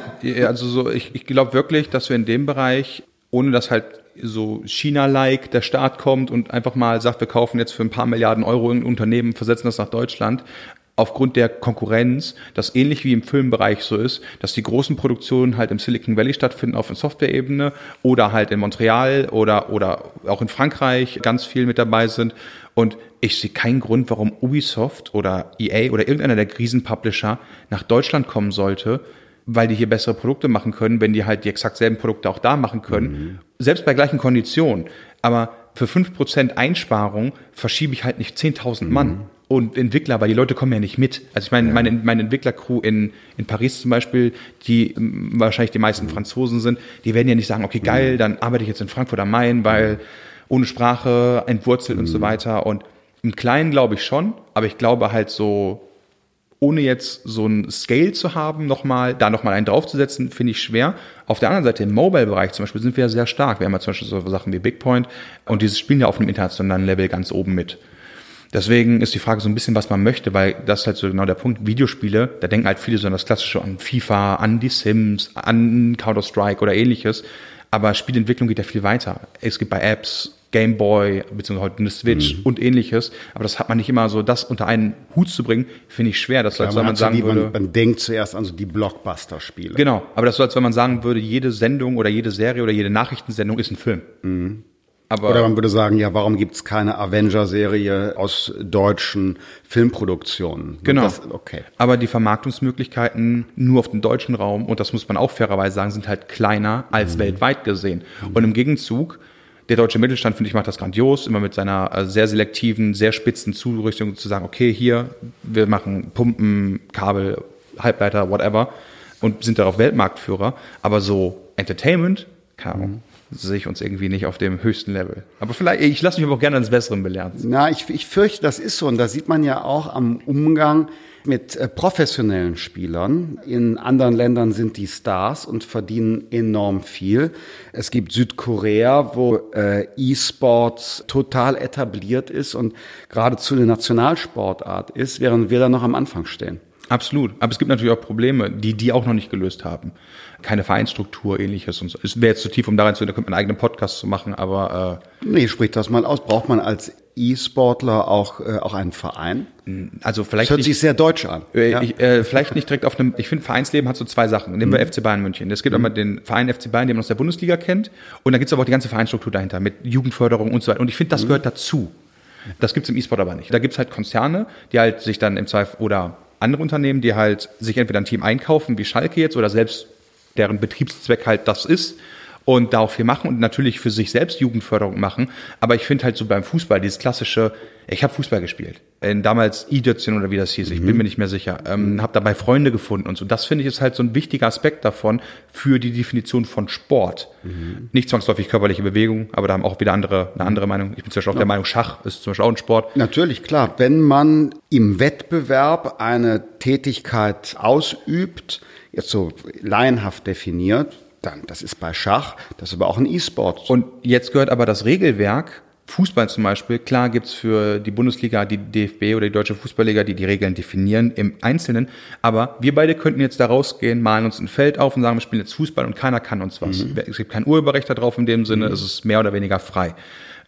also so, ich, ich glaube wirklich, dass wir in dem Bereich, ohne dass halt so China-like der Staat kommt und einfach mal sagt, wir kaufen jetzt für ein paar Milliarden Euro ein Unternehmen, versetzen das nach Deutschland, aufgrund der Konkurrenz, das ähnlich wie im Filmbereich so ist, dass die großen Produktionen halt im Silicon Valley stattfinden auf der Software-Ebene oder halt in Montreal oder, oder auch in Frankreich ganz viel mit dabei sind. Und ich sehe keinen Grund, warum Ubisoft oder EA oder irgendeiner der Krisenpublisher nach Deutschland kommen sollte, weil die hier bessere Produkte machen können, wenn die halt die exakt selben Produkte auch da machen können. Selbst bei gleichen Konditionen. Aber für 5% Einsparung verschiebe ich halt nicht 10.000 Mann. Und Entwickler, weil die Leute kommen ja nicht mit. Also ich meine, meine, meine Entwicklercrew in, in Paris zum Beispiel, die wahrscheinlich die meisten Franzosen sind, die werden ja nicht sagen, okay, geil, dann arbeite ich jetzt in Frankfurt am Main, weil ohne Sprache, entwurzelt und so weiter. Und im Kleinen glaube ich schon, aber ich glaube halt so, ohne jetzt so ein Scale zu haben, nochmal, da nochmal einen draufzusetzen, finde ich schwer. Auf der anderen Seite, im Mobile-Bereich zum Beispiel, sind wir ja sehr stark. Wir haben ja zum Beispiel so Sachen wie Bigpoint und dieses spielen ja auf einem internationalen Level ganz oben mit. Deswegen ist die Frage so ein bisschen, was man möchte, weil das ist halt so genau der Punkt. Videospiele, da denken halt viele so an das Klassische, an FIFA, an die Sims, an Counter-Strike oder ähnliches. Aber Spielentwicklung geht ja viel weiter. Es gibt bei Apps, Game Boy, beziehungsweise heute eine Switch und ähnliches. Aber das hat man nicht immer so, das unter einen Hut zu bringen, finde ich schwer. Das ist, als wenn man, sagen die, würde. man, man denkt zuerst an so die Blockbuster-Spiele. Genau, aber das ist so, als wenn man sagen würde, jede Sendung oder jede Serie oder jede Nachrichtensendung ist ein Film. Aber Oder man würde sagen, ja, warum gibt's keine Avenger-Serie aus deutschen Filmproduktionen? Genau. Das, okay. Aber die Vermarktungsmöglichkeiten nur auf den deutschen Raum, und das muss man auch fairerweise sagen, sind halt kleiner als weltweit gesehen. Und im Gegenzug, der deutsche Mittelstand, finde ich, macht das grandios, immer mit seiner äh, sehr selektiven, sehr spitzen Zurüstung zu sagen, okay, hier, wir machen Pumpen, Kabel, Halbleiter, whatever, und sind darauf Weltmarktführer. Aber so Entertainment, keine Ahnung, sehe ich uns irgendwie nicht auf dem höchsten Level. Aber vielleicht, ich lasse mich aber auch gerne ans Besseren belehren. Na, ich, ich fürchte, das ist so. Und da sieht man ja auch am Umgang mit äh, professionellen Spielern. In anderen Ländern sind die Stars und verdienen enorm viel. Es gibt Südkorea, wo äh, E-Sports total etabliert ist und geradezu eine Nationalsportart ist, während wir da noch am Anfang stehen. Absolut. Aber es gibt natürlich auch Probleme, die die auch noch nicht gelöst haben. Keine Vereinsstruktur, ähnliches. Und so. Es wäre jetzt zu tief, um da reinzugehen, da könnte man einen eigenen Podcast zu machen, aber Nee, sprich das mal aus. Braucht man als E-Sportler auch, äh, auch einen Verein? äh, also Das vielleicht hört nicht, sich sehr deutsch an. äh, ja? ich, äh, vielleicht nicht direkt auf einem, ich finde, Vereinsleben hat so zwei Sachen. Nehmen wir FC Bayern München. Es gibt einmal den Verein FC Bayern, den man aus der Bundesliga kennt. Und dann gibt es aber auch die ganze Vereinsstruktur dahinter mit Jugendförderung und so weiter. Und ich finde, das gehört dazu. Das gibt's im E-Sport aber nicht. Da gibt's halt Konzerne, die halt sich dann im Zweifel oder andere Unternehmen, die halt sich entweder ein Team einkaufen, wie Schalke jetzt, oder selbst deren Betriebszweck halt das ist und da auch viel machen und natürlich für sich selbst Jugendförderung machen. Aber ich finde halt so beim Fußball dieses klassische, ich habe Fußball gespielt. In damals I-Dötzchen oder wie das hieß, ich bin mir nicht mehr sicher. Ähm, habe dabei Freunde gefunden und so. Das finde ich ist halt so ein wichtiger Aspekt davon für die Definition von Sport. Mhm. Nicht zwangsläufig körperliche Bewegung, aber da haben auch wieder andere eine andere Meinung. Ich bin zum Beispiel auch ja. der Meinung, Schach ist zum Beispiel auch ein Sport. Natürlich, klar. Wenn man im Wettbewerb eine Tätigkeit ausübt, jetzt so laienhaft definiert, dann, das ist bei Schach, das ist aber auch ein E-Sport. Und jetzt gehört aber das Regelwerk, Fußball zum Beispiel, klar gibt's für die Bundesliga, die DFB oder die Deutsche Fußballliga, die die Regeln definieren im Einzelnen. Aber wir beide könnten jetzt da rausgehen, malen uns ein Feld auf und sagen, wir spielen jetzt Fußball und keiner kann uns was. Mhm. Es gibt kein Urheberrecht darauf in dem Sinne, mhm. es ist mehr oder weniger frei.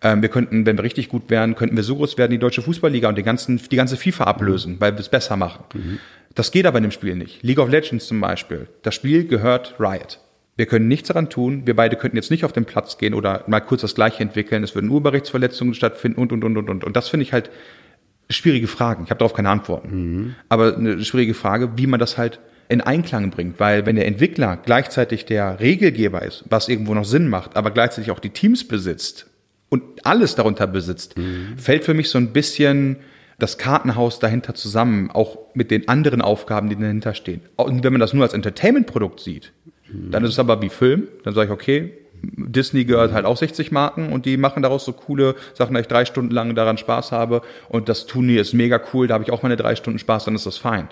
Ähm, wir könnten, wenn wir richtig gut wären, könnten wir so groß werden, die Deutsche Fußballliga und die, ganzen, die ganze FIFA ablösen, weil wir es besser machen. Mhm. Das geht aber in dem Spiel nicht. League of Legends zum Beispiel. Das Spiel gehört Riot. Wir können nichts daran tun. Wir beide könnten jetzt nicht auf den Platz gehen oder mal kurz das Gleiche entwickeln. Es würden Urheberrechtsverletzungen stattfinden und, und, und, und, und. Und das finde ich halt schwierige Fragen. Ich habe darauf keine Antworten. Mhm. Aber eine schwierige Frage, wie man das halt in Einklang bringt. Weil wenn der Entwickler gleichzeitig der Regelgeber ist, was irgendwo noch Sinn macht, aber gleichzeitig auch die Teams besitzt und alles darunter besitzt, mhm. fällt für mich so ein bisschen das Kartenhaus dahinter zusammen, auch mit den anderen Aufgaben, die dahinter stehen. Und wenn man das nur als Entertainment-Produkt sieht, dann ist es aber wie Film. Dann sage ich, okay, Disney gehört halt auch 60 Marken und die machen daraus so coole Sachen, dass ich drei Stunden lang daran Spaß habe und das Turnier ist mega cool, da habe ich auch meine drei Stunden Spaß, dann ist das fein.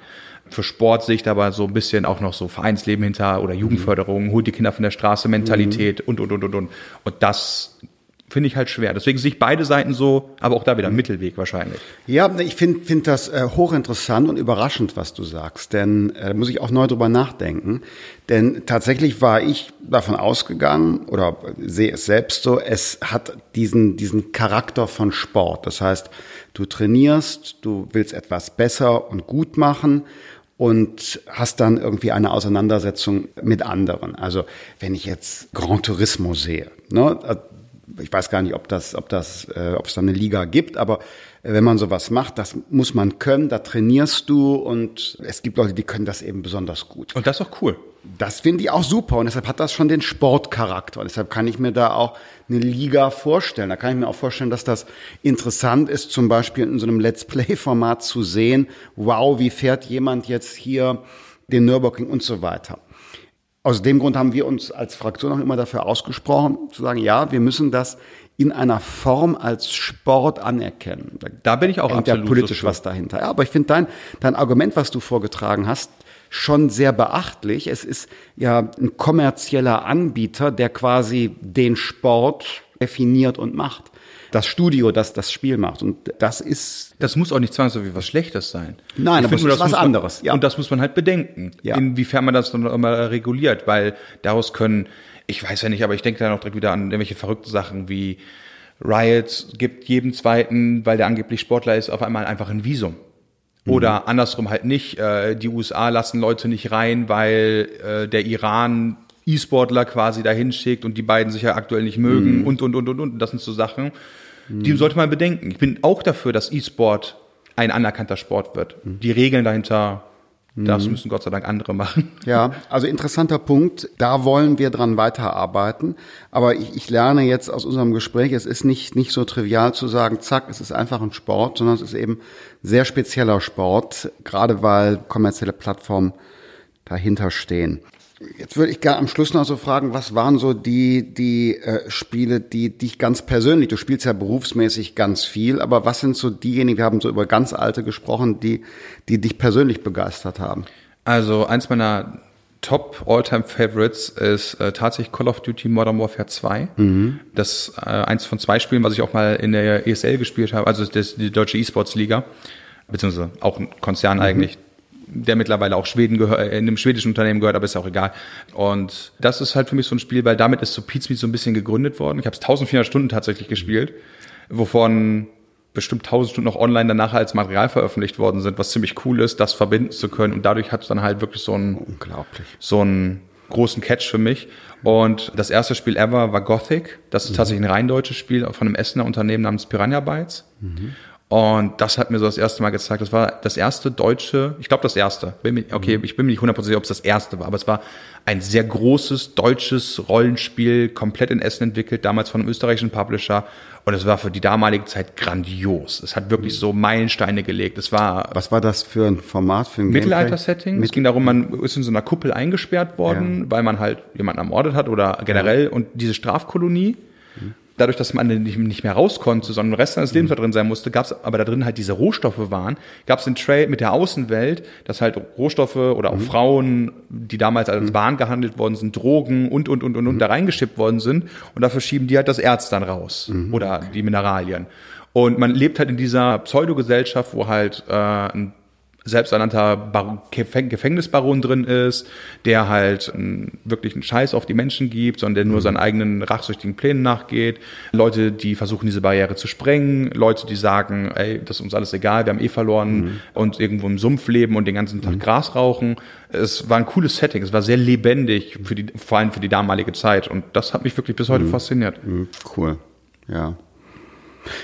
Für Sport sehe ich aber so ein bisschen auch noch so Vereinsleben hinter oder Jugendförderung, holt die Kinder von der Straße, Mentalität und, und, und, und, und. Und das finde ich halt schwer. Deswegen sehe ich beide Seiten so, aber auch da wieder Mittelweg wahrscheinlich. Ja, ich finde find das äh, hochinteressant und überraschend, was du sagst, denn äh, muss ich auch neu drüber nachdenken. Denn tatsächlich war ich davon ausgegangen oder sehe es selbst so, es hat diesen, diesen Charakter von Sport. Das heißt, du trainierst, du willst etwas besser und gut machen und hast dann irgendwie eine Auseinandersetzung mit anderen. Also wenn ich jetzt Grand Turismo sehe, ne, ich weiß gar nicht, ob das, ob das, äh, ob es da eine Liga gibt, aber äh, wenn man sowas macht, das muss man können, da trainierst du und es gibt Leute, die können das eben besonders gut. Und das ist auch cool. Das finde ich auch super und deshalb hat das schon den Sportcharakter und deshalb kann ich mir da auch eine Liga vorstellen. Da kann ich mir auch vorstellen, dass das interessant ist, zum Beispiel in so einem Let's Play-Format zu sehen, wow, wie fährt jemand jetzt hier den Nürburgring und so weiter. Aus dem Grund haben wir uns als Fraktion auch immer dafür ausgesprochen, zu sagen, ja, wir müssen das in einer Form als Sport anerkennen. Da, da bin ich auch absolut ja politisch so was dahinter. Ja, aber ich finde dein, dein Argument, was du vorgetragen hast, schon sehr beachtlich. Es ist ja ein kommerzieller Anbieter, der quasi den Sport definiert und macht das Studio, das das Spiel macht. Und das ist. Das muss auch nicht zwangsläufig was Schlechtes sein. Nein, ich aber finde, das ist was anderes. Man, ja. Und das muss man halt bedenken, ja. inwiefern man das dann immer reguliert, weil daraus können, ich weiß ja nicht, aber ich denke dann auch direkt wieder an irgendwelche verrückte Sachen wie Riot gibt jedem zweiten, weil der angeblich Sportler ist, auf einmal einfach ein Visum. Oder mhm. andersrum halt nicht. Äh, die USA lassen Leute nicht rein, weil äh, der Iran E-Sportler quasi dahin schickt und die beiden sich ja aktuell nicht mögen mhm. und, und, und, und, und. Das sind so Sachen, die sollte man bedenken. Ich bin auch dafür, dass E-Sport ein anerkannter Sport wird. Die Regeln dahinter, das müssen Gott sei Dank andere (laughs) machen. Ja, also interessanter Punkt. Da wollen wir dran weiterarbeiten. Aber ich, ich lerne jetzt aus unserem Gespräch, es ist nicht, nicht so trivial zu sagen, zack, es ist einfach ein Sport, sondern es ist eben sehr spezieller Sport, gerade weil kommerzielle Plattformen dahinter stehen. Jetzt würde ich gerne am Schluss noch so fragen, was waren so die, die äh, Spiele, die dich ganz persönlich, du spielst ja berufsmäßig ganz viel, aber was sind so diejenigen, wir haben so über ganz alte gesprochen, die, die dich persönlich begeistert haben? Also eins meiner Top All-Time Favorites ist äh, tatsächlich Call of Duty Modern Warfare 2. Mhm. Das äh, eins von zwei Spielen, was ich auch mal in der ESL gespielt habe, also das, die deutsche E-Sports Liga, beziehungsweise auch ein Konzern mhm. eigentlich der mittlerweile auch Schweden gehört, äh, in einem schwedischen Unternehmen gehört, aber ist auch egal. Und das ist halt für mich so ein Spiel, weil damit ist so Pizmeet so ein bisschen gegründet worden. Ich habe es 1400 Stunden tatsächlich gespielt, wovon bestimmt 1000 Stunden noch online danach als Material veröffentlicht worden sind, was ziemlich cool ist, das verbinden zu können. Und dadurch hat es dann halt wirklich so ein, unglaublich, so ein großen Catch für mich. Und das erste Spiel ever war Gothic. Das ist tatsächlich ein rein deutsches Spiel von einem Essener Unternehmen namens Piranha Bytes. Und das hat mir so das erste Mal gezeigt. Das war das erste deutsche, ich glaube das erste. Mir, okay, ich bin mir nicht hundertprozentig, ob es das erste war, aber es war ein sehr großes deutsches Rollenspiel, komplett in Essen entwickelt, damals von einem österreichischen Publisher. Und es war für die damalige Zeit grandios. Es hat wirklich so Meilensteine gelegt. Es war Was war das für ein Format, für ein Mittelalter-Setting. Es ging darum, man ist in so einer Kuppel eingesperrt worden, weil man halt jemanden ermordet hat oder generell. Und diese Strafkolonie, dadurch, dass man nicht, mehr raus konnte, sondern den Rest seines Lebens da drin sein musste, gab es aber da drin halt diese Rohstoffe waren, gab es den Trade mit der Außenwelt, dass halt Rohstoffe oder auch Frauen, die damals als Waren gehandelt worden sind, Drogen und, und, und, und, und da reingeschippt worden sind. Und dafür schieben die halt das Erz dann raus oder die Mineralien. Und man lebt halt in dieser Pseudogesellschaft, wo halt äh, ein selbsternannter Bar Gefäng Gefängnisbaron drin ist, der halt äh, wirklich einen Scheiß auf die Menschen gibt, sondern der nur seinen eigenen rachsüchtigen Plänen nachgeht. Leute, die versuchen, diese Barriere zu sprengen. Leute, die sagen, ey, das ist uns alles egal, wir haben eh verloren und irgendwo im Sumpf leben und den ganzen Tag Gras rauchen. Es war ein cooles Setting, es war sehr lebendig, für die, vor allem für die damalige Zeit. Und das hat mich wirklich bis heute fasziniert. Mhm, Cool, ja.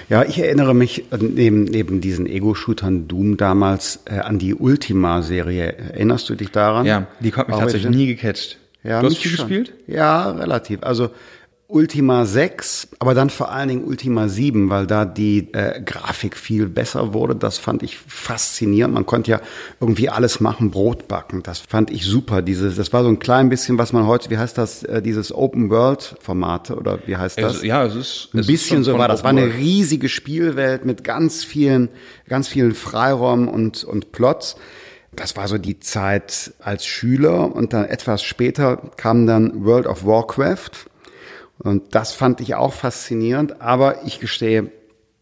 Ja, ich erinnere mich äh, neben, neben diesen Ego-Shootern Doom damals äh, an die Ultima-Serie. Erinnerst du dich daran? Ja, die hat mich Auch tatsächlich nie gecatcht. Ja, du hast schon. gespielt? Ja, relativ. Also Ultima 6, aber dann vor allen Dingen Ultima 7, weil da die äh, Grafik viel besser wurde. Das fand ich faszinierend. Man konnte ja irgendwie alles machen, Brot backen. Das fand ich super. Dieses, das war so ein klein bisschen, was man heute, wie heißt das, äh, dieses Open World Formate oder wie heißt das? Also, ja, es ist Ein es ist bisschen schon so war das. War eine riesige Spielwelt mit ganz vielen, ganz vielen Freiräumen und, und Plots. Das war so die Zeit als Schüler und dann etwas später kam dann World of Warcraft. Und das fand ich auch faszinierend, aber ich gestehe,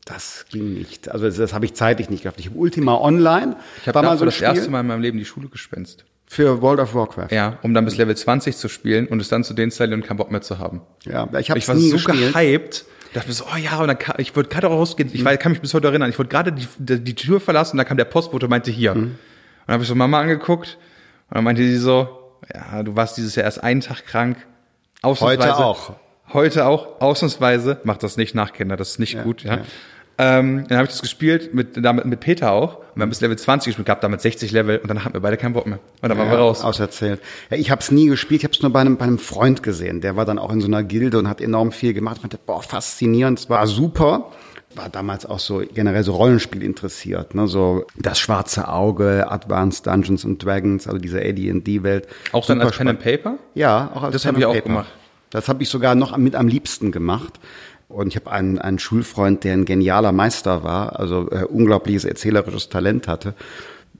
das ging nicht. Also das, das habe ich zeitlich nicht gehabt. Ich habe Ultima Online, Ich habe war mal so das Spiel erste Mal in meinem Leben die Schule gespenst. für World of Warcraft. Ja, um dann bis Level 20 zu spielen und es dann zu deinstallieren und keinen Bock mehr zu haben. Ja, ich habe Ich es war nie so gespielt. gehypt. Dachte mir so, oh ja, und dann ka- ich wollte gerade rausgehen. Ich weiß, kann mich bis heute erinnern. Ich wollte gerade die, die, die Tür verlassen und da kam der Postbote und meinte hier. Mhm. Und dann habe ich so Mama angeguckt und dann meinte sie so, ja, du warst dieses Jahr erst einen Tag krank. Heute auch. Heute auch, ausnahmsweise. Macht das nicht nach, Kinder, das ist nicht gut. Ja. Ähm, dann habe ich das gespielt mit, damit, mit Peter auch. Und wir haben bis Level 20 gespielt gehabt, damit 60 Level und dann hatten wir beide keinen Bock mehr. Und dann waren wir raus. Auserzählt. Ja, ich habe es nie gespielt, ich habe es nur bei einem, bei einem Freund gesehen. Der war dann auch in so einer Gilde und hat enorm viel gemacht. Ich meinte, boah, faszinierend, es war super. War damals auch so generell so Rollenspiel interessiert, ne? so das schwarze Auge, Advanced Dungeons and Dragons, also diese AD&D-Welt. Auch dann als Pen and. Paper? Ja, auch als Das Pen hab ich and auch Paper. gemacht. Das habe ich sogar noch mit am liebsten gemacht. Und ich habe einen, einen Schulfreund, der ein genialer Meister war, also äh, unglaubliches erzählerisches Talent hatte.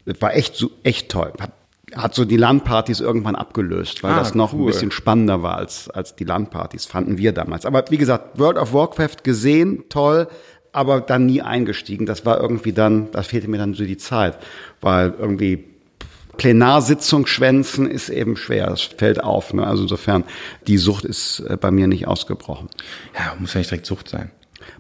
Das war echt so, echt toll. Hat, hat so die LAN-Partys irgendwann abgelöst, weil Ah, das noch ein cool. bisschen spannender war als, als die LAN-Partys, fanden wir damals. Aber wie gesagt, World of Warcraft gesehen, toll, aber dann nie eingestiegen. Das war irgendwie dann, da fehlte mir dann so die Zeit, weil irgendwie Plenarsitzung schwänzen ist eben schwer. Das fällt auf. Ne? Also insofern, die Sucht ist äh, bei mir nicht ausgebrochen. Ja, muss ja nicht direkt Sucht sein.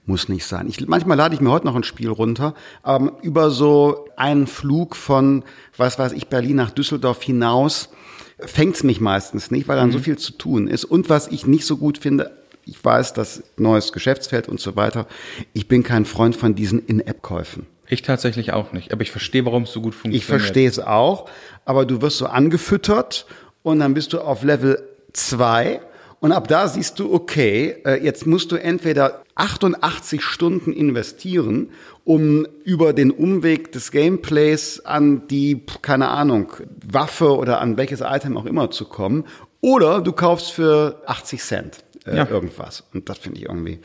Muss nicht sein. Ich, manchmal lade ich mir heute noch ein Spiel runter, aber über so einen Flug von, was weiß ich, Berlin nach Düsseldorf hinaus fängt's mich meistens nicht, weil dann so viel zu tun ist. Und was ich nicht so gut finde, ich weiß, das neues Geschäftsfeld und so weiter, ich bin kein Freund von diesen In-App-Käufen. Ich tatsächlich auch nicht. Aber ich verstehe, warum es so gut funktioniert. Ich verstehe es auch, aber du wirst so angefüttert und dann bist du auf Level 2 und ab da siehst du, okay, äh, jetzt musst du entweder 88 Stunden investieren, um über den Umweg des Gameplays an die, keine Ahnung, Waffe oder an welches Item auch immer zu kommen, oder du kaufst für 80 Cent äh, Ja. irgendwas. Und das finde ich irgendwie.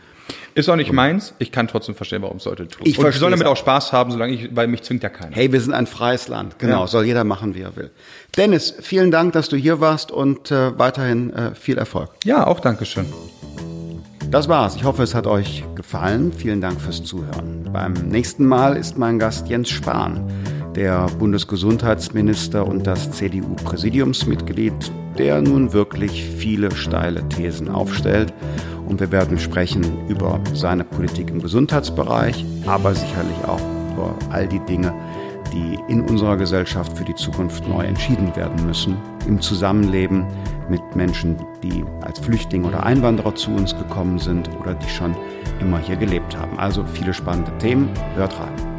Ist auch nicht meins. Ich kann trotzdem verstehen, warum es Leute tun. Ich Und soll damit auch Spaß haben, solange ich, weil mich zwingt ja keiner. Hey, wir sind ein freies Land. Genau, Ja. soll jeder machen, wie er will. Dennis, vielen Dank, dass du hier warst und äh, weiterhin äh, viel Erfolg. Ja, auch Dankeschön. Das war's. Ich hoffe, es hat euch gefallen. Vielen Dank fürs Zuhören. Beim nächsten Mal ist mein Gast Jens Spahn, der Bundesgesundheitsminister und das CDU-Präsidiumsmitglied, der nun wirklich viele steile Thesen aufstellt. Und wir werden sprechen über seine Politik im Gesundheitsbereich, aber sicherlich auch über all die Dinge, die in unserer Gesellschaft für die Zukunft neu entschieden werden müssen, im Zusammenleben mit Menschen, die als Flüchtlinge oder Einwanderer zu uns gekommen sind oder die schon immer hier gelebt haben. Also viele spannende Themen. Hört rein.